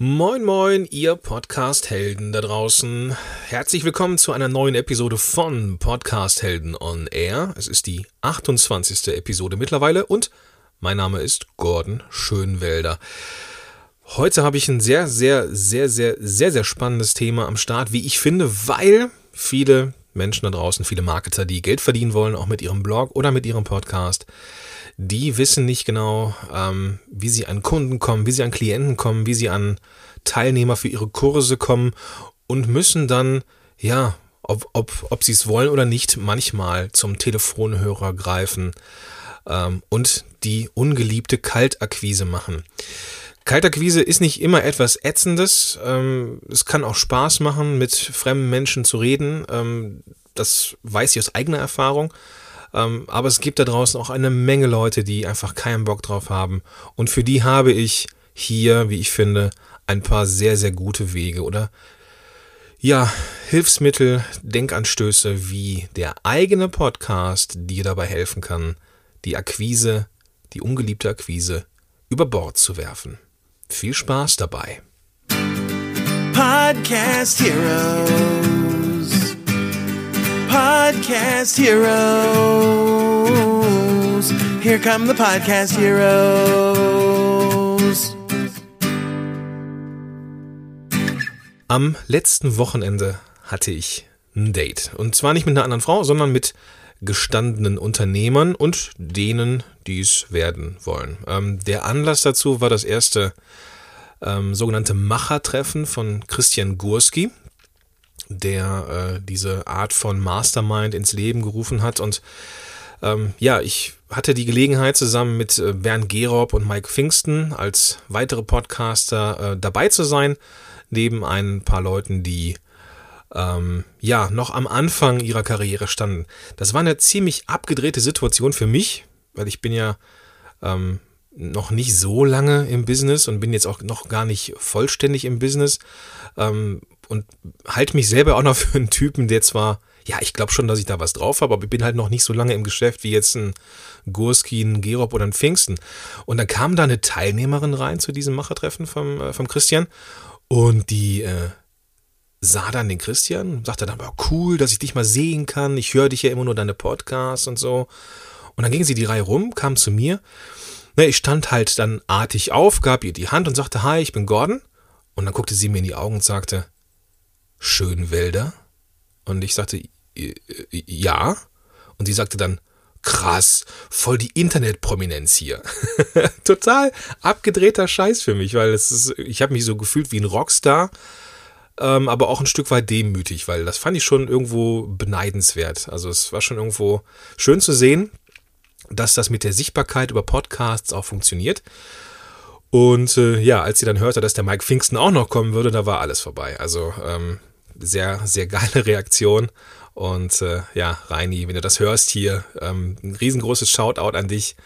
Moin moin, ihr Podcast-Helden da draußen. Herzlich willkommen zu einer neuen Episode von Podcast-Helden on Air. Es ist die 28. Episode mittlerweile und mein Name ist Gordon Schönwelder. Heute habe ich ein sehr, sehr, sehr, sehr, sehr, sehr spannendes Thema am Start, wie ich finde, weil viele Menschen da draußen, viele Marketer, die Geld verdienen wollen, auch mit ihrem Blog oder mit ihrem Podcast, die wissen nicht genau, ähm, wie sie an Kunden kommen, wie sie an Klienten kommen, wie sie an Teilnehmer für ihre Kurse kommen und müssen dann, ja, ob, ob, ob sie es wollen oder nicht, manchmal zum Telefonhörer greifen ähm, und die ungeliebte Kaltakquise machen. Kaltakquise ist nicht immer etwas Ätzendes. Ähm, es kann auch Spaß machen, mit fremden Menschen zu reden. Ähm, das weiß ich aus eigener Erfahrung. Ähm, aber es gibt da draußen auch eine Menge Leute, die einfach keinen Bock drauf haben. Und für die habe ich hier, wie ich finde, ein paar sehr, sehr gute Wege oder ja, Hilfsmittel, Denkanstöße wie der eigene Podcast dir dabei helfen kann, die Akquise, die ungeliebte Akquise über Bord zu werfen. Viel Spaß dabei. Podcast Heroes. Podcast Heroes. Here come the Podcast Heroes. Am letzten Wochenende hatte ich ein Date. Und zwar nicht mit einer anderen Frau, sondern mit gestandenen Unternehmern und denen, die es werden wollen. Ähm, der Anlass dazu war das erste ähm, sogenannte Machertreffen von Christian Gurski der äh, diese Art von Mastermind ins Leben gerufen hat. Und ähm, ja, ich hatte die Gelegenheit, zusammen mit äh, Bernd Gerob und Mike Pfingsten als weitere Podcaster äh, dabei zu sein, neben ein paar Leuten, die ähm, ja noch am Anfang ihrer Karriere standen. Das war eine ziemlich abgedrehte Situation für mich, weil ich bin ja ähm, noch nicht so lange im Business und bin jetzt auch noch gar nicht vollständig im Business. Ähm, und halte mich selber auch noch für einen Typen, der zwar, ja, ich glaube schon, dass ich da was drauf habe, aber ich bin halt noch nicht so lange im Geschäft wie jetzt ein Gurski, ein Gerob oder ein Pfingsten. Und dann kam da eine Teilnehmerin rein zu diesem Machertreffen vom, äh, vom Christian und die äh, sah dann den Christian und sagte dann, aber cool, dass ich dich mal sehen kann. Ich höre dich ja immer nur deine Podcasts und so. Und dann ging sie die Reihe rum, kam zu mir. Na, ich stand halt dann artig auf, gab ihr die Hand und sagte, hi, ich bin Gordon. Und dann guckte sie mir in die Augen und sagte, Schönwälder? Und ich sagte, ja. Und sie sagte dann, krass, voll die Internetprominenz hier. Total abgedrehter Scheiß für mich, weil es ist, ich habe mich so gefühlt wie ein Rockstar, ähm, aber auch ein Stück weit demütig, weil das fand ich schon irgendwo beneidenswert. Also es war schon irgendwo schön zu sehen, dass das mit der Sichtbarkeit über Podcasts auch funktioniert. Und äh, ja, als sie dann hörte, dass der Mike Pfingsten auch noch kommen würde, da war alles vorbei. Also ähm, sehr, sehr geile Reaktion. Und äh, ja, Reini, wenn du das hörst hier, ähm, ein riesengroßes Shoutout an dich.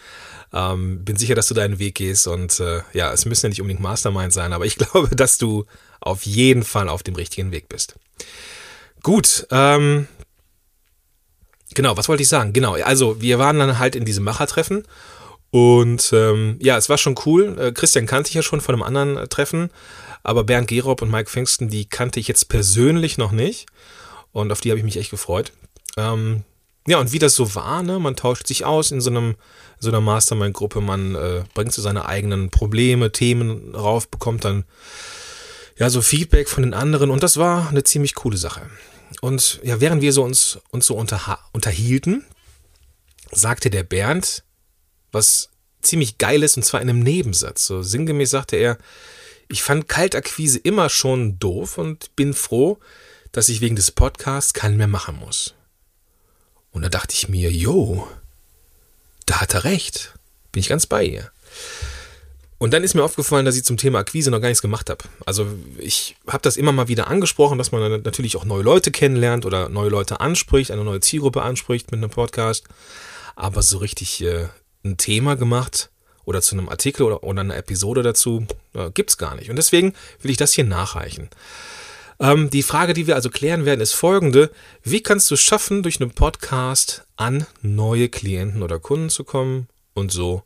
Ähm, bin sicher, dass du deinen Weg gehst. Und äh, ja, es müssen ja nicht unbedingt Mastermind sein, aber ich glaube, dass du auf jeden Fall auf dem richtigen Weg bist. Gut, ähm, genau, was wollte ich sagen? Genau, also wir waren dann halt in diesem Machertreffen und ähm, ja, es war schon cool. Äh, Christian kannte ich ja schon von einem anderen Treffen, aber Bernd Gerob und Mike Pfingsten, die kannte ich jetzt persönlich noch nicht. Und auf die habe ich mich echt gefreut. Ähm, ja, und wie das so war, ne, man tauscht sich aus in so einem so einer Mastermind-Gruppe, man äh, bringt so seine eigenen Probleme, Themen rauf, bekommt dann ja so Feedback von den anderen und das war eine ziemlich coole Sache. Und ja, während wir so uns, uns so unter, unterhielten, sagte der Bernd, was ziemlich geil ist, und zwar in einem Nebensatz. So sinngemäß sagte er, ich fand Kaltakquise immer schon doof und bin froh, dass ich wegen des Podcasts keinen mehr machen muss. Und da dachte ich mir, jo, da hat er recht. Bin ich ganz bei ihr. Und dann ist mir aufgefallen, dass ich zum Thema Akquise noch gar nichts gemacht habe. Also ich habe das immer mal wieder angesprochen, dass man natürlich auch neue Leute kennenlernt oder neue Leute anspricht, eine neue Zielgruppe anspricht mit einem Podcast. Aber so richtig äh, ein Thema gemacht oder zu einem Artikel oder, oder einer Episode dazu äh, es gar nicht. Und deswegen will ich das hier nachreichen. Ähm, die Frage, die wir also klären werden, ist folgende. Wie kannst du schaffen, durch einen Podcast an neue Klienten oder Kunden zu kommen und so,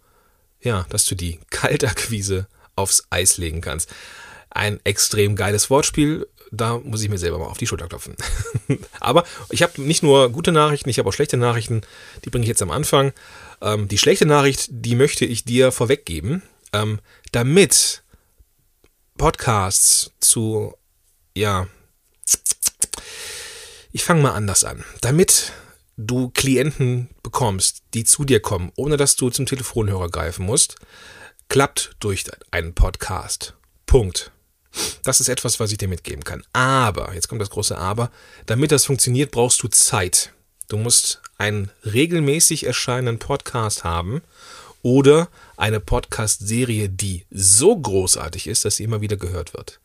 ja, dass du die Kaltakquise aufs Eis legen kannst? Ein extrem geiles Wortspiel. Da muss ich mir selber mal auf die Schulter klopfen. Aber ich habe nicht nur gute Nachrichten, ich habe auch schlechte Nachrichten. Die bringe ich jetzt am Anfang. Ähm, die schlechte Nachricht, die möchte ich dir vorweggeben, ähm, damit Podcasts zu, ja, ich fange mal anders an. Damit du Klienten bekommst, die zu dir kommen, ohne dass du zum Telefonhörer greifen musst, klappt durch einen Podcast. Punkt. Das ist etwas, was ich dir mitgeben kann. Aber, jetzt kommt das große Aber, damit das funktioniert, brauchst du Zeit. Du musst einen regelmäßig erscheinenden Podcast haben oder eine Podcast-Serie, die so großartig ist, dass sie immer wieder gehört wird.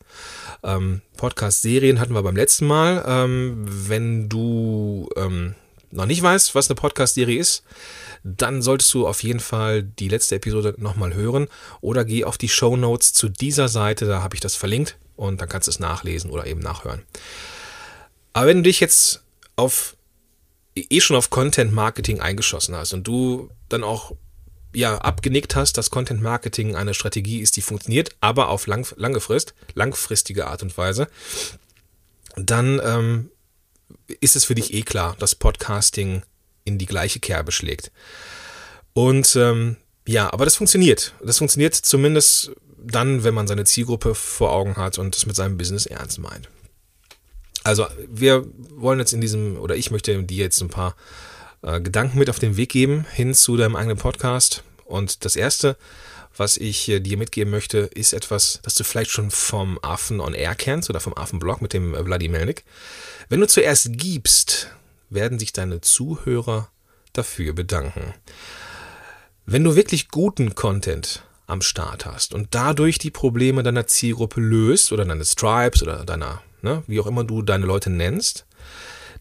Ähm, Podcast-Serien hatten wir beim letzten Mal. Ähm, wenn du ähm, noch nicht weißt, was eine Podcast-Serie ist, dann solltest du auf jeden Fall die letzte Episode nochmal hören oder geh auf die Show Notes zu dieser Seite, da habe ich das verlinkt und dann kannst du es nachlesen oder eben nachhören. Aber wenn du dich jetzt auf eh schon auf Content Marketing eingeschossen hast und du dann auch ja abgenickt hast, dass Content Marketing eine Strategie ist, die funktioniert, aber auf lang, lange Frist, langfristige Art und Weise, dann ähm, ist es für dich eh klar, dass Podcasting in die gleiche Kerbe schlägt. Und ähm, ja, aber das funktioniert. Das funktioniert zumindest dann, wenn man seine Zielgruppe vor Augen hat und es mit seinem Business ernst meint. Also wir wollen jetzt in diesem, oder ich möchte dir jetzt ein paar äh, Gedanken mit auf den Weg geben hin zu deinem eigenen Podcast. Und das Erste, was ich äh, dir mitgeben möchte, ist etwas, das du vielleicht schon vom Affen on Air kennst oder vom Affenblog mit dem äh, Melnik. Wenn du zuerst gibst, werden sich deine Zuhörer dafür bedanken. Wenn du wirklich guten Content am Start hast und dadurch die Probleme deiner Zielgruppe löst oder deines Tribes oder deiner, ne, wie auch immer du deine Leute nennst,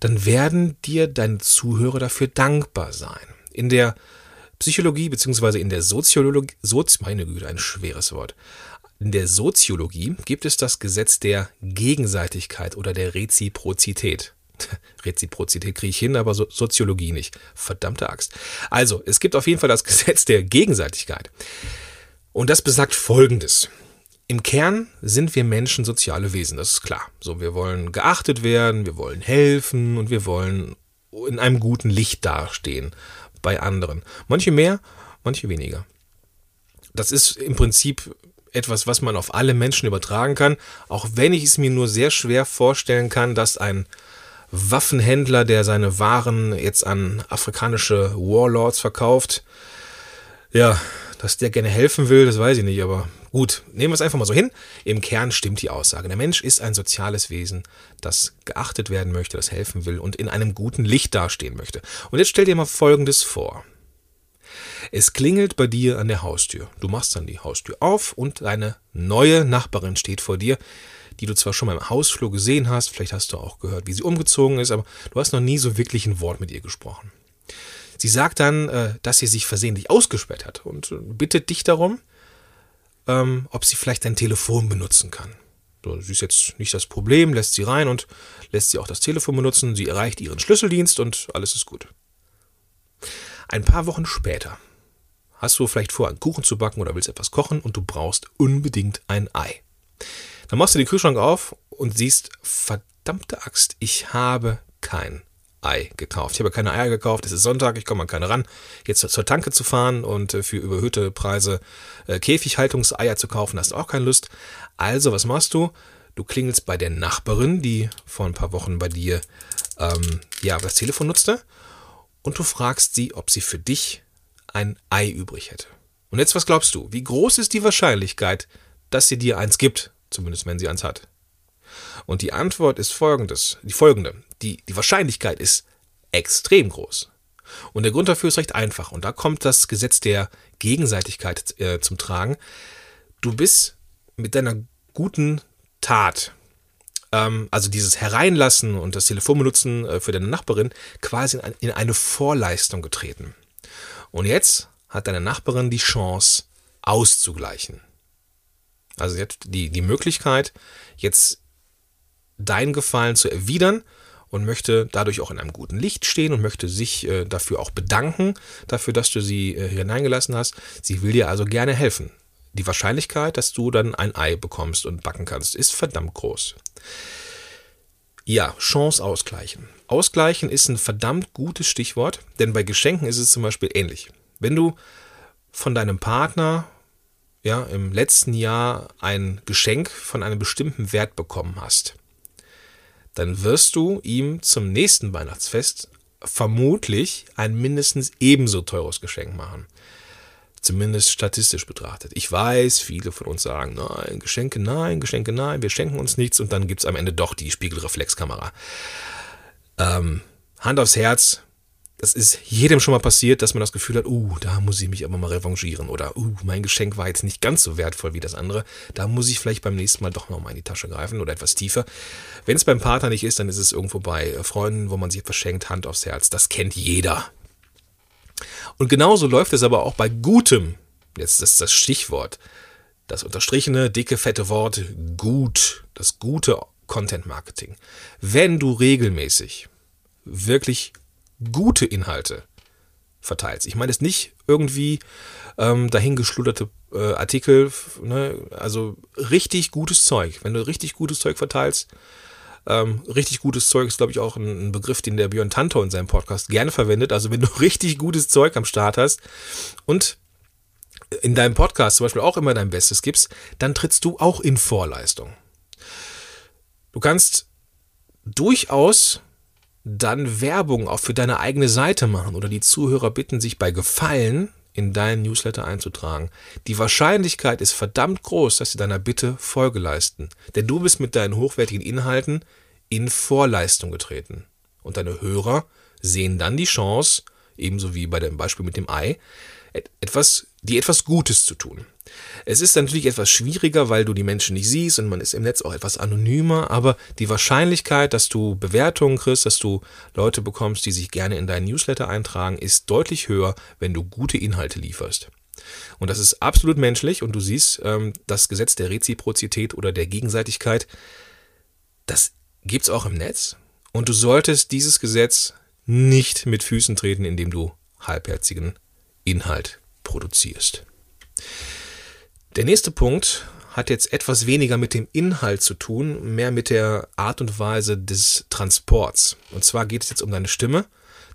dann werden dir deine Zuhörer dafür dankbar sein. In der Psychologie beziehungsweise in der Soziologie, Sozi, meine Güte, ein schweres Wort. In der Soziologie gibt es das Gesetz der Gegenseitigkeit oder der Reziprozität. Reziprozität kriege ich hin, aber so Soziologie nicht. Verdammte Axt. Also, es gibt auf jeden Fall das Gesetz der Gegenseitigkeit. Und das besagt Folgendes. Im Kern sind wir Menschen soziale Wesen, das ist klar. So, wir wollen geachtet werden, wir wollen helfen und wir wollen in einem guten Licht dastehen bei anderen. Manche mehr, manche weniger. Das ist im Prinzip etwas, was man auf alle Menschen übertragen kann, auch wenn ich es mir nur sehr schwer vorstellen kann, dass ein Waffenhändler, der seine Waren jetzt an afrikanische Warlords verkauft, ja, dass der gerne helfen will, das weiß ich nicht, aber gut, nehmen wir es einfach mal so hin. Im Kern stimmt die Aussage. Der Mensch ist ein soziales Wesen, das geachtet werden möchte, das helfen will und in einem guten Licht dastehen möchte. Und jetzt stell dir mal Folgendes vor. Es klingelt bei dir an der Haustür. Du machst dann die Haustür auf und deine neue Nachbarin steht vor dir, die du zwar schon mal im Hausflur gesehen hast, vielleicht hast du auch gehört, wie sie umgezogen ist, aber du hast noch nie so wirklich ein Wort mit ihr gesprochen. Sie sagt dann, äh, dass sie sich versehentlich ausgesperrt hat und äh, bittet dich darum, ähm, ob sie vielleicht dein Telefon benutzen kann. So, sie ist jetzt nicht das Problem, lässt sie rein und lässt sie auch das Telefon benutzen. Sie erreicht ihren Schlüsseldienst und alles ist gut. Ein paar Wochen später hast du vielleicht vor, einen Kuchen zu backen oder willst etwas kochen und du brauchst unbedingt ein Ei. Dann machst du den Kühlschrank auf und siehst, verdammte Axt, ich habe kein Ei gekauft. Ich habe keine Eier gekauft, es ist Sonntag, ich komme an keine ran. Jetzt zur Tanke zu fahren und äh, für überhöhte Preise äh, Käfighaltungseier zu kaufen, hast du auch keine Lust. Also, was machst du? Du klingelst bei der Nachbarin, die vor ein paar Wochen bei dir ähm, ja, das Telefon nutzte, und du fragst sie, ob sie für dich ein Ei übrig hätte. Und jetzt, was glaubst du? Wie groß ist die Wahrscheinlichkeit, dass sie dir eins gibt? Zumindest wenn sie eins hat. Und die Antwort ist folgendes, die folgende. Die, die Wahrscheinlichkeit ist extrem groß. Und der Grund dafür ist recht einfach. Und da kommt das Gesetz der Gegenseitigkeit äh, zum Tragen. Du bist mit deiner guten Tat, ähm, also dieses Hereinlassen und das Telefon benutzen äh, für deine Nachbarin, quasi in, in eine Vorleistung getreten. Und jetzt hat deine Nachbarin die Chance auszugleichen. Also sie hat die, die Möglichkeit, jetzt dein Gefallen zu erwidern und möchte dadurch auch in einem guten Licht stehen und möchte sich äh, dafür auch bedanken, dafür, dass du sie äh, hineingelassen hast. Sie will dir also gerne helfen. die Wahrscheinlichkeit, dass du dann ein Ei bekommst und backen kannst, ist verdammt groß. Ja, Chance ausgleichen. Ausgleichen ist ein verdammt gutes Stichwort, denn bei Geschenken ist es zum Beispiel ähnlich. Wenn du von deinem Partner ja, im letzten Jahr ein Geschenk von einem bestimmten Wert bekommen hast, dann wirst du ihm zum nächsten Weihnachtsfest vermutlich ein mindestens ebenso teures Geschenk machen. Zumindest statistisch betrachtet. Ich weiß, viele von uns sagen, nein, Geschenke nein, Geschenke nein, wir schenken uns nichts und dann gibt es am Ende doch die Spiegelreflexkamera. Ähm, Hand aufs Herz, das ist jedem schon mal passiert, dass man das Gefühl hat, uh, da muss ich mich aber mal revanchieren oder uh, mein Geschenk war jetzt nicht ganz so wertvoll wie das andere, da muss ich vielleicht beim nächsten Mal doch noch mal in die Tasche greifen oder etwas tiefer. Wenn es beim Partner nicht ist, dann ist es irgendwo bei Freunden, wo man sich verschenkt, Hand aufs Herz. Das kennt jeder. Und genauso läuft es aber auch bei gutem, jetzt ist das Stichwort, das unterstrichene, dicke, fette Wort gut, das gute Content Marketing. Wenn du regelmäßig wirklich gute Inhalte verteilst, ich meine jetzt nicht irgendwie ähm, dahingeschluderte äh, Artikel, ne? also richtig gutes Zeug. Wenn du richtig gutes Zeug verteilst, ähm, richtig gutes Zeug ist, glaube ich, auch ein, ein, Begriff, den der Björn Tantor in seinem Podcast gerne verwendet. Also wenn du richtig gutes Zeug am Start hast und in deinem Podcast zum Beispiel auch immer dein Bestes gibst, dann trittst du auch in Vorleistung. Du kannst durchaus dann Werbung auch für deine eigene Seite machen oder die Zuhörer bitten, sich bei Gefallen in deinen Newsletter einzutragen. Die Wahrscheinlichkeit ist verdammt groß, dass sie deiner Bitte Folge leisten. Denn du bist mit deinen hochwertigen Inhalten in Vorleistung getreten. Und deine Hörer sehen dann die Chance, ebenso wie bei dem Beispiel mit dem Ei, etwas, die etwas Gutes zu tun. Es ist natürlich etwas schwieriger, weil du die Menschen nicht siehst und man ist im Netz auch etwas anonymer, aber die Wahrscheinlichkeit, dass du Bewertungen kriegst, dass du Leute bekommst, die sich gerne in deinen Newsletter eintragen, ist deutlich höher, wenn du gute Inhalte lieferst. Und das ist absolut menschlich und du siehst, ähm, das Gesetz der Reziprozität oder der Gegenseitigkeit, das gibt's auch im Netz und du solltest dieses Gesetz nicht mit Füßen treten, indem du halbherzigen Inhalt produzierst. Der nächste Punkt hat jetzt etwas weniger mit dem Inhalt zu tun, mehr mit der Art und Weise des Transports. Und zwar geht es jetzt um deine Stimme,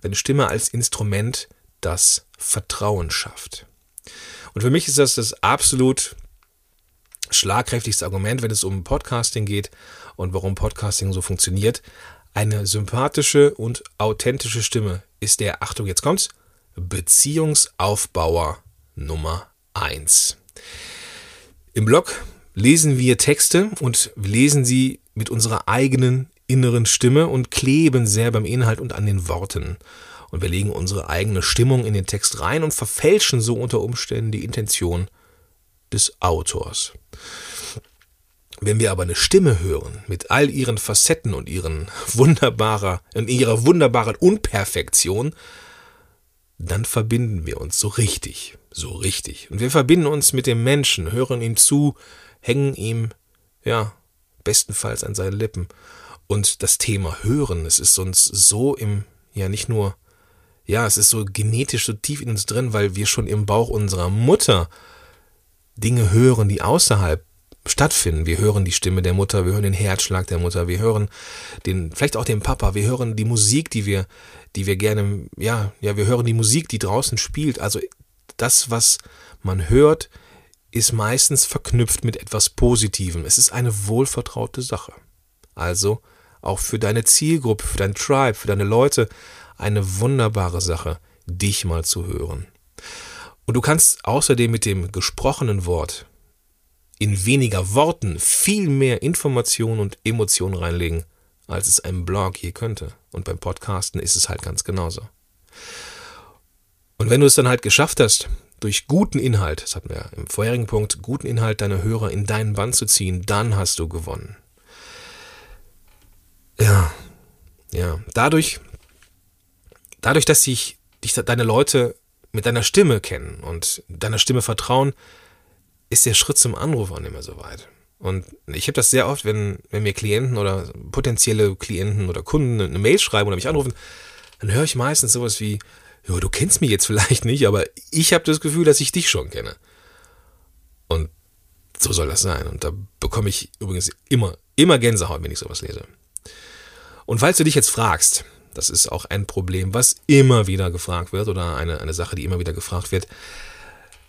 deine Stimme als Instrument, das Vertrauen schafft. Und für mich ist das das absolut schlagkräftigste Argument, wenn es um Podcasting geht und warum Podcasting so funktioniert. Eine sympathische und authentische Stimme ist der, Achtung, jetzt kommt's, Beziehungsaufbauer Nummer eins. Im Blog lesen wir Texte und lesen sie mit unserer eigenen inneren Stimme und kleben sehr beim Inhalt und an den Worten. Und wir legen unsere eigene Stimmung in den Text rein und verfälschen so unter Umständen die Intention des Autors. Wenn wir aber eine Stimme hören, mit all ihren Facetten und ihren wunderbarer, in ihrer wunderbaren Unperfektion, dann verbinden wir uns so richtig, so richtig. Und wir verbinden uns mit dem Menschen, hören ihm zu, hängen ihm, ja, bestenfalls an seinen Lippen. Und das Thema Hören, es ist uns so im, ja, nicht nur, ja, es ist so genetisch so tief in uns drin, weil wir schon im Bauch unserer Mutter Dinge hören, die außerhalb stattfinden. Wir hören die Stimme der Mutter, wir hören den Herzschlag der Mutter, wir hören den, vielleicht auch den Papa, wir hören die Musik, die wir, die wir gerne, ja, ja, wir hören die Musik, die draußen spielt. Also das, was man hört, ist meistens verknüpft mit etwas Positivem. Es ist eine wohlvertraute Sache. Also auch für deine Zielgruppe, für dein Tribe, für deine Leute eine wunderbare Sache, dich mal zu hören. Und du kannst außerdem mit dem gesprochenen Wort in weniger Worten viel mehr Informationen und Emotionen reinlegen, als es ein Blog je könnte. Und beim Podcasten ist es halt ganz genauso. Und wenn du es dann halt geschafft hast, durch guten Inhalt, das hatten wir im vorherigen Punkt, guten Inhalt deiner Hörer in deinen Band zu ziehen, dann hast du gewonnen. Ja, ja, dadurch, dadurch, dass sich dich deine Leute mit deiner Stimme kennen und deiner Stimme vertrauen, ist der Schritt zum Anruf auch nicht mehr so weit. Und ich habe das sehr oft, wenn, wenn mir Klienten oder potenzielle Klienten oder Kunden eine Mail schreiben oder mich anrufen, dann höre ich meistens sowas wie, ja, du kennst mich jetzt vielleicht nicht, aber ich habe das Gefühl, dass ich dich schon kenne. Und so soll das sein. Und da bekomme ich übrigens immer, immer Gänsehaut, wenn ich sowas lese. Und falls du dich jetzt fragst, das ist auch ein Problem, was immer wieder gefragt wird oder eine, eine Sache, die immer wieder gefragt wird.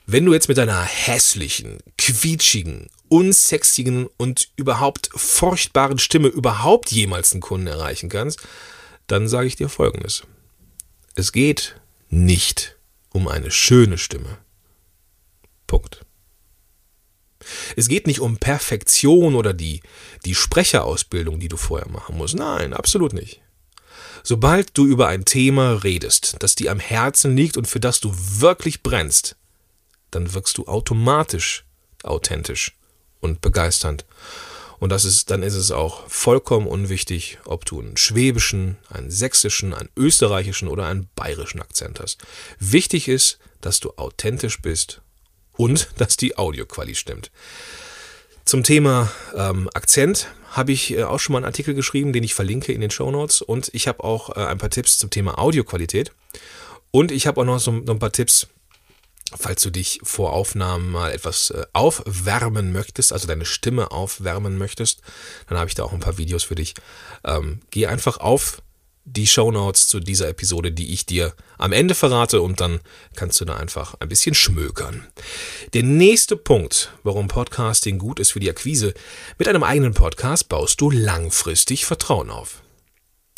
Wenn du jetzt mit deiner hässlichen, quietschigen, unsexigen und überhaupt furchtbaren Stimme überhaupt jemals einen Kunden erreichen kannst, dann sage ich dir Folgendes. Es geht nicht um eine schöne Stimme. Punkt. Es geht nicht um Perfektion oder die, die Sprecherausbildung, die du vorher machen musst. Nein, absolut nicht. Sobald du über ein Thema redest, das dir am Herzen liegt und für das du wirklich brennst, dann wirkst du automatisch authentisch und begeisternd. Und das ist, dann ist es auch vollkommen unwichtig, ob du einen schwäbischen, einen sächsischen, einen österreichischen oder einen bayerischen Akzent hast. Wichtig ist, dass du authentisch bist und dass die Audioqualität stimmt. Zum Thema ähm, Akzent habe ich äh, auch schon mal einen Artikel geschrieben, den ich verlinke in den Show Notes. Und ich habe auch äh, ein paar Tipps zum Thema Audioqualität. Und ich habe auch noch so noch ein paar Tipps, falls du dich vor Aufnahmen mal etwas äh, aufwärmen möchtest, also deine Stimme aufwärmen möchtest, dann habe ich da auch ein paar Videos für dich. Ähm, geh einfach auf die Show Notes zu dieser Episode, die ich dir am Ende verrate und dann kannst du da einfach ein bisschen schmökern. Der nächste Punkt, warum Podcasting gut ist für die Akquise, mit einem eigenen Podcast baust du langfristig Vertrauen auf.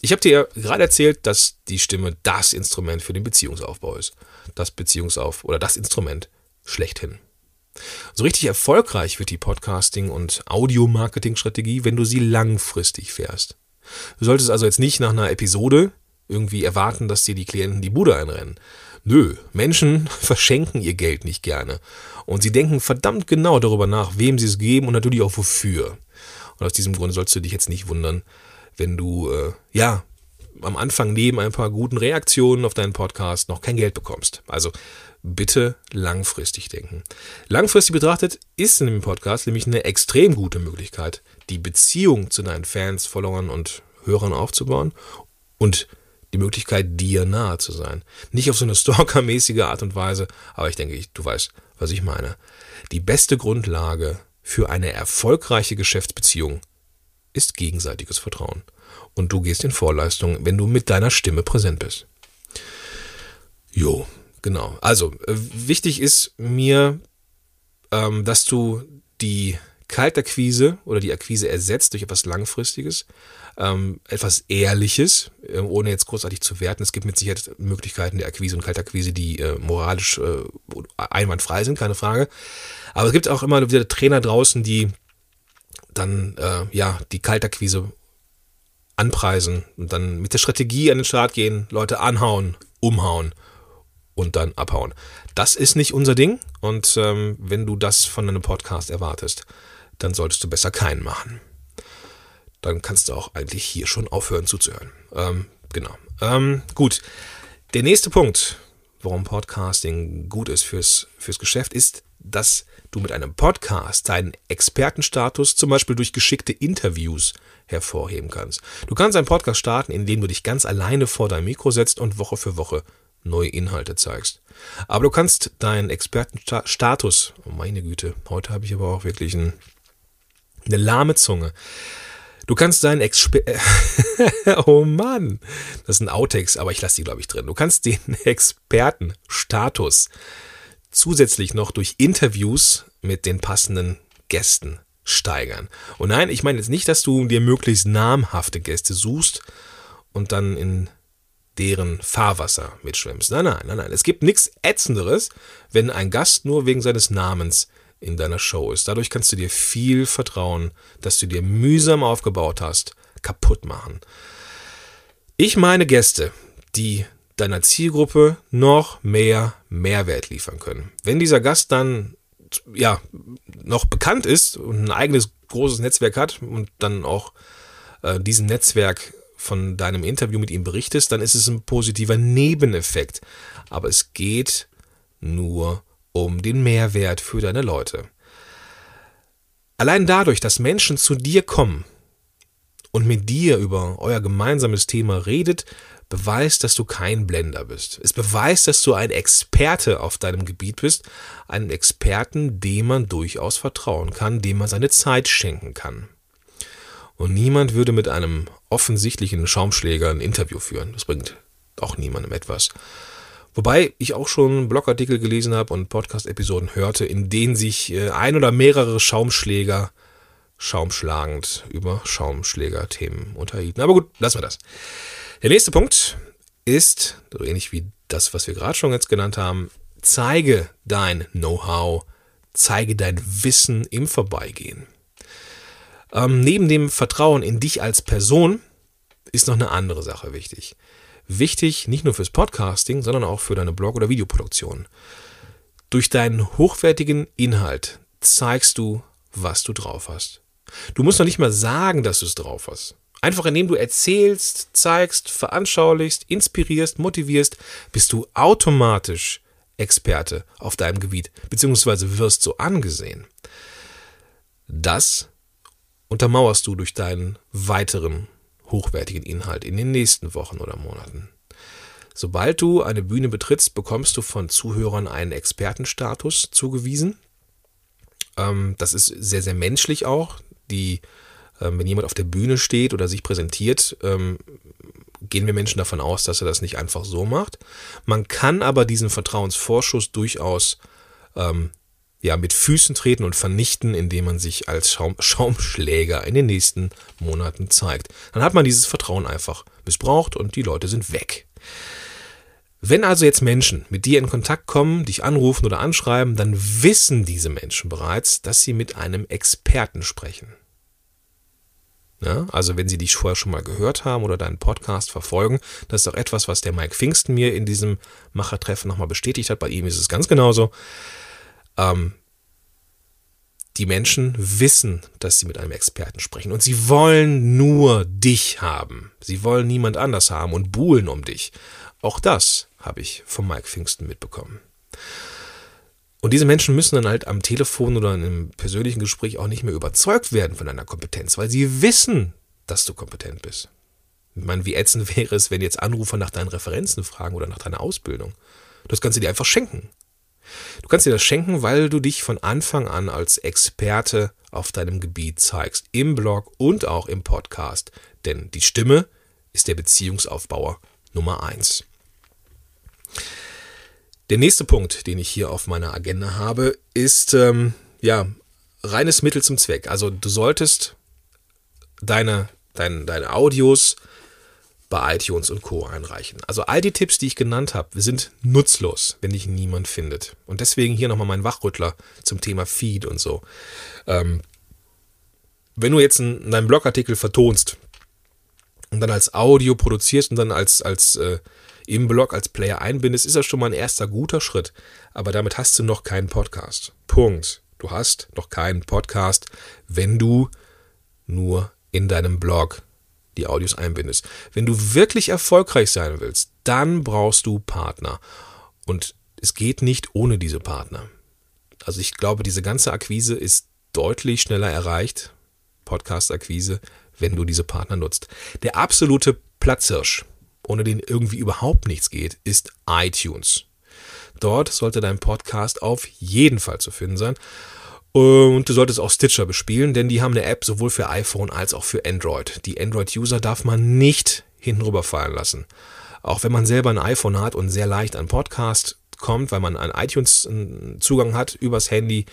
Ich habe dir gerade erzählt, dass die Stimme das Instrument für den Beziehungsaufbau ist. Das Beziehungsauf oder das Instrument schlechthin. So richtig erfolgreich wird die Podcasting- und Audio-Marketing-Strategie, wenn du sie langfristig fährst. Du solltest also jetzt nicht nach einer Episode irgendwie erwarten, dass dir die Klienten die Bude einrennen. Nö, Menschen verschenken ihr Geld nicht gerne. Und sie denken verdammt genau darüber nach, wem sie es geben und natürlich auch wofür. Und aus diesem Grund sollst du dich jetzt nicht wundern, wenn du, äh, ja, am Anfang neben ein paar guten Reaktionen auf deinen Podcast noch kein Geld bekommst. Also bitte langfristig denken. Langfristig betrachtet ist in dem Podcast nämlich eine extrem gute Möglichkeit, die Beziehung zu deinen Fans, Followern und Hörern aufzubauen und die Möglichkeit, dir nahe zu sein. Nicht auf so eine stalkermäßige Art und Weise, aber ich denke, du weißt, was ich meine. Die beste Grundlage für eine erfolgreiche Geschäftsbeziehung ist gegenseitiges Vertrauen. Und du gehst in Vorleistung, wenn du mit deiner Stimme präsent bist. Jo, genau. Also, äh, wichtig ist mir, ähm, dass du die Kaltakquise oder die Akquise ersetzt durch etwas Langfristiges, ähm, etwas Ehrliches, äh, ohne jetzt großartig zu werten. Es gibt mit Sicherheit Möglichkeiten der Akquise und Kaltakquise, die äh, moralisch äh, einwandfrei sind, keine Frage. Aber es gibt auch immer wieder Trainer draußen, die dann äh, ja die Kaltakquise anpreisen und dann mit der Strategie an den Start gehen, Leute anhauen, umhauen und dann abhauen. Das ist nicht unser Ding und ähm, wenn du das von einem Podcast erwartest, dann solltest du besser keinen machen. Dann kannst du auch eigentlich hier schon aufhören zuzuhören. Ähm, genau. Ähm, gut. Der nächste Punkt, warum Podcasting gut ist fürs, fürs Geschäft, ist, dass du mit einem Podcast deinen Expertenstatus zum Beispiel durch geschickte Interviews hervorheben kannst. Du kannst einen Podcast starten, in dem du dich ganz alleine vor dein Mikro setzt und Woche für Woche neue Inhalte zeigst. Aber du kannst deinen Expertenstatus, oh meine Güte, heute habe ich aber auch wirklich ein eine lahme Zunge. Du kannst deinen Exper Oh Mann, das ist ein Outtext, aber ich lasse die, glaube ich, drin. Du kannst den Expertenstatus zusätzlich noch durch Interviews mit den passenden Gästen steigern. Und nein, ich meine jetzt nicht, dass du dir möglichst namhafte Gäste suchst und dann in deren Fahrwasser mitschwimmst. Nein, nein, nein, nein. Es gibt nichts Ätzenderes, wenn ein Gast nur wegen seines Namens in deiner Show ist. Dadurch kannst du dir viel Vertrauen, das du dir mühsam aufgebaut hast, kaputt machen. Ich meine Gäste, die deiner Zielgruppe noch mehr Mehrwert liefern können. Wenn dieser Gast dann ja noch bekannt ist und ein eigenes großes Netzwerk hat und dann auch äh, diesem Netzwerk von deinem Interview mit ihm berichtest, dann ist es ein positiver Nebeneffekt. Aber es geht nur um den Mehrwert für deine Leute. Allein dadurch, dass Menschen zu dir kommen und mit dir über euer gemeinsames Thema redet, beweist, dass du kein Blender bist. Es beweist, dass du ein Experte auf deinem Gebiet bist, einen Experten, dem man durchaus vertrauen kann, dem man seine Zeit schenken kann. Und niemand würde mit einem offensichtlichen Schaumschläger ein Interview führen. Das bringt auch niemandem etwas. Wobei ich auch schon Blogartikel gelesen habe und Podcast-Episoden hörte, in denen sich äh, ein oder mehrere Schaumschläger schaumschlagend über Schaumschläger-Themen unterhielten. Aber gut, lassen wir das. Der nächste Punkt ist, so ähnlich wie das, was wir gerade schon jetzt genannt haben, zeige dein Know-how, zeige dein Wissen im Vorbeigehen. Ähm, neben dem Vertrauen in dich als Person ist noch eine andere Sache wichtig. Wichtig nicht nur fürs Podcasting, sondern auch für deine Blog- oder Videoproduktion. Durch deinen hochwertigen Inhalt zeigst du, was du drauf hast. Du musst noch nicht mal sagen, dass du es drauf hast. Einfach indem du erzählst, zeigst, veranschaulichst, inspirierst, motivierst, bist du automatisch Experte auf deinem Gebiet, beziehungsweise wirst so angesehen. Das untermauerst du durch deinen weiteren hochwertigen Inhalt in den nächsten Wochen oder Monaten. Sobald du eine Bühne betrittst, bekommst du von Zuhörern einen Expertenstatus zugewiesen. Ähm, das ist sehr, sehr menschlich auch. Die ähm, wenn jemand auf der Bühne steht oder sich präsentiert, ähm, gehen wir Menschen davon aus, dass er das nicht einfach so macht. Man kann aber diesen Vertrauensvorschuss durchaus ähm, ja, mit Füßen treten und vernichten, indem man sich als Schaum Schaumschläger in den nächsten Monaten zeigt. Dann hat man dieses Vertrauen einfach missbraucht und die Leute sind weg. Wenn also jetzt Menschen mit dir in Kontakt kommen, dich anrufen oder anschreiben, dann wissen diese Menschen bereits, dass sie mit einem Experten sprechen. Ja, also wenn Sie dich vorher schon mal gehört haben oder deinen Podcast verfolgen, das ist auch etwas, was der Mike Pfingsten mir in diesem Machertreffen nochmal bestätigt hat. Bei ihm ist es ganz genauso. Ähm, die Menschen wissen, dass sie mit einem Experten sprechen und sie wollen nur dich haben. Sie wollen niemand anders haben und buhlen um dich. Auch das habe ich von Mike Pfingsten mitbekommen. Und diese Menschen müssen dann halt am Telefon oder in einem persönlichen Gespräch auch nicht mehr überzeugt werden von deiner Kompetenz, weil sie wissen, dass du kompetent bist. Ich meine, wie ätzend wäre es, wenn jetzt Anrufer nach deinen Referenzen fragen oder nach deiner Ausbildung. Das kannst du dir einfach schenken. Du kannst dir das schenken, weil du dich von Anfang an als Experte auf deinem Gebiet zeigst, im Blog und auch im Podcast. Denn die Stimme ist der Beziehungsaufbauer Nummer eins. Der nächste Punkt, den ich hier auf meiner Agenda habe, ist ähm, ja reines Mittel zum Zweck. Also du solltest deine, deine, deine Audios bei iTunes und Co. einreichen. Also all die Tipps, die ich genannt habe, sind nutzlos, wenn dich niemand findet. Und deswegen hier nochmal mein Wachrüttler zum Thema Feed und so. Ähm, wenn du jetzt einen, deinen Blogartikel vertonst und dann als Audio produzierst und dann als, als äh, im Blog als Player einbindest, ist das schon mal ein erster guter Schritt. Aber damit hast du noch keinen Podcast. Punkt. Du hast noch keinen Podcast, wenn du nur in deinem Blog die Audios einbindest. Wenn du wirklich erfolgreich sein willst, dann brauchst du Partner. Und es geht nicht ohne diese Partner. Also ich glaube, diese ganze Akquise ist deutlich schneller erreicht, Podcast-Akquise, wenn du diese Partner nutzt. Der absolute Platzhirsch ohne den irgendwie überhaupt nichts geht, ist iTunes. Dort sollte dein Podcast auf jeden Fall zu finden sein. Und du solltest auch Stitcher bespielen, denn die haben eine App sowohl für iPhone als auch für Android. Die Android-User darf man nicht hinten rüberfallen lassen. Auch wenn man selber ein iPhone hat und sehr leicht an Podcast kommt, weil man einen iTunes-Zugang hat übers Handy.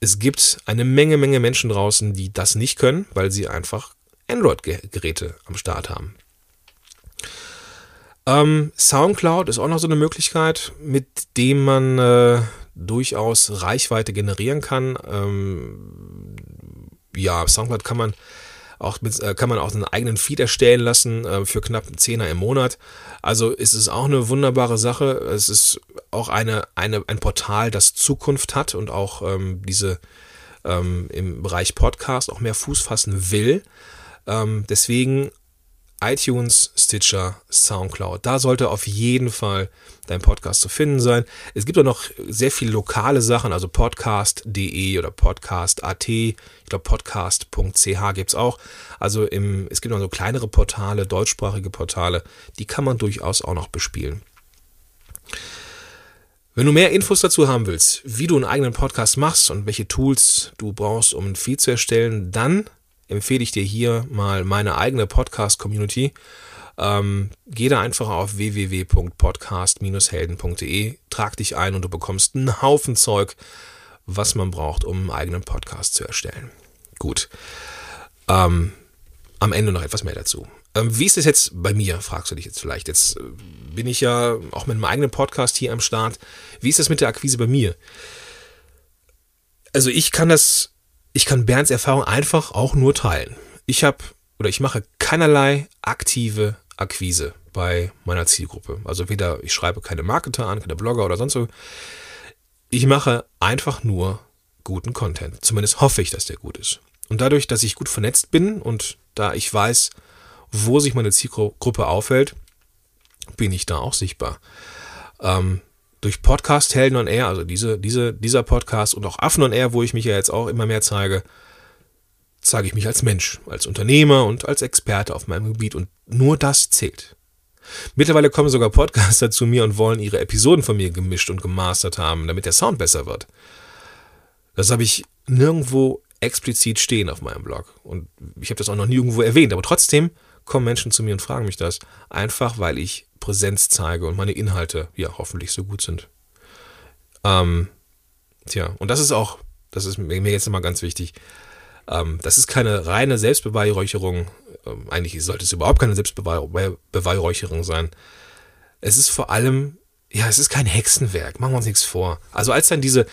Es gibt eine Menge, Menge Menschen draußen, die das nicht können, weil sie einfach Android-Geräte am Start haben. Ähm, Soundcloud ist auch noch so eine Möglichkeit, mit dem man äh, durchaus Reichweite generieren kann. Ähm, ja, Soundcloud kann man auch mit, äh, kann man auch einen eigenen Feed erstellen lassen äh, für knapp einen Zehner im Monat. Also ist es auch eine wunderbare Sache. Es ist auch eine, eine, ein Portal, das Zukunft hat und auch ähm, diese ähm, im Bereich Podcast auch mehr Fuß fassen will. Ähm, deswegen iTunes, Stitcher, Soundcloud. Da sollte auf jeden Fall dein Podcast zu finden sein. Es gibt auch noch sehr viele lokale Sachen, also podcast.de oder podcast.at. Ich glaube, podcast.ch gibt es auch. Also im, es gibt noch so kleinere Portale, deutschsprachige Portale, die kann man durchaus auch noch bespielen. Wenn du mehr Infos dazu haben willst, wie du einen eigenen Podcast machst und welche Tools du brauchst, um einen Feed zu erstellen, dann empfehle ich dir hier mal meine eigene Podcast-Community. Ähm, geh da einfach auf www.podcast-helden.de, trag dich ein und du bekommst einen Haufen Zeug, was man braucht, um einen eigenen Podcast zu erstellen. Gut. Ähm, am Ende noch etwas mehr dazu. Ähm, wie ist es jetzt bei mir, fragst du dich jetzt vielleicht. Jetzt äh, bin ich ja auch mit meinem eigenen Podcast hier am Start. Wie ist das mit der Akquise bei mir? Also ich kann das, ich kann Bernds Erfahrung einfach auch nur teilen. Ich habe oder ich mache keinerlei aktive Akquise bei meiner Zielgruppe. Also weder ich schreibe keine Marketer an, keine Blogger oder sonst so. Ich mache einfach nur guten Content. Zumindest hoffe ich, dass der gut ist. Und dadurch, dass ich gut vernetzt bin und da ich weiß, wo sich meine Zielgruppe aufhält, bin ich da auch sichtbar. Ähm, durch Podcast Helden on Air, also diese, diese, dieser Podcast und auch Affen on Air, wo ich mich ja jetzt auch immer mehr zeige, zeige ich mich als Mensch, als Unternehmer und als Experte auf meinem Gebiet und nur das zählt. Mittlerweile kommen sogar Podcaster zu mir und wollen ihre Episoden von mir gemischt und gemastert haben, damit der Sound besser wird. Das habe ich nirgendwo explizit stehen auf meinem Blog und ich habe das auch noch nirgendwo erwähnt, aber trotzdem kommen Menschen zu mir und fragen mich das, einfach weil ich Präsenz zeige und meine Inhalte ja hoffentlich so gut sind. Ähm, tja, und das ist auch, das ist mir jetzt immer ganz wichtig. Ähm, das ist keine reine Selbstbeweihräucherung. Ähm, eigentlich sollte es überhaupt keine Selbstbeweihräucherung sein. Es ist vor allem, ja, es ist kein Hexenwerk, machen wir uns nichts vor. Also als dann diese,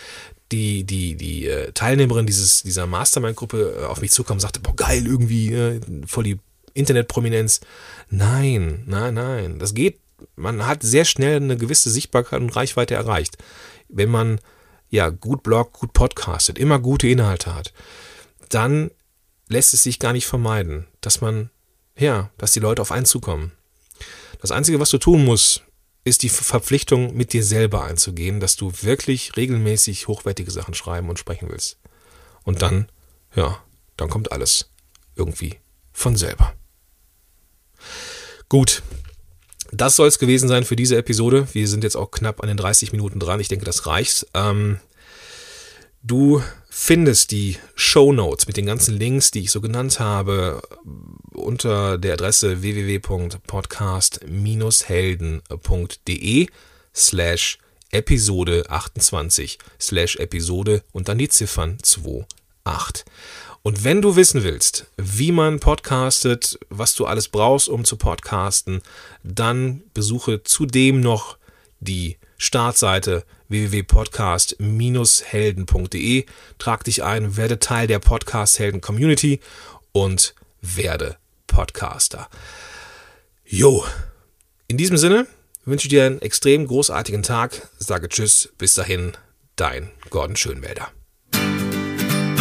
die, die, die äh, Teilnehmerin dieses, dieser Mastermind-Gruppe äh, auf mich zukam und sagte, boah, geil, irgendwie, äh, voll die Internetprominenz. Nein, nein, nein. Das geht. Man hat sehr schnell eine gewisse Sichtbarkeit und Reichweite erreicht. Wenn man ja gut bloggt, gut podcastet, immer gute Inhalte hat, dann lässt es sich gar nicht vermeiden, dass man, ja, dass die Leute auf einen zukommen. Das Einzige, was du tun musst, ist die Verpflichtung, mit dir selber einzugehen, dass du wirklich regelmäßig hochwertige Sachen schreiben und sprechen willst. Und dann, ja, dann kommt alles irgendwie von selber. Gut, das soll es gewesen sein für diese Episode. Wir sind jetzt auch knapp an den 30 Minuten dran. Ich denke, das reicht. Ähm, du findest die Show Notes mit den ganzen Links, die ich so genannt habe, unter der Adresse www.podcast-helden.de slash Episode 28 slash Episode und dann die Ziffern 28. Und wenn du wissen willst, wie man podcastet, was du alles brauchst, um zu podcasten, dann besuche zudem noch die Startseite www.podcast-helden.de. Trag dich ein, werde Teil der Podcast-Helden-Community und werde Podcaster. Jo, in diesem Sinne wünsche ich dir einen extrem großartigen Tag. Sage Tschüss, bis dahin, dein Gordon Schönwälder.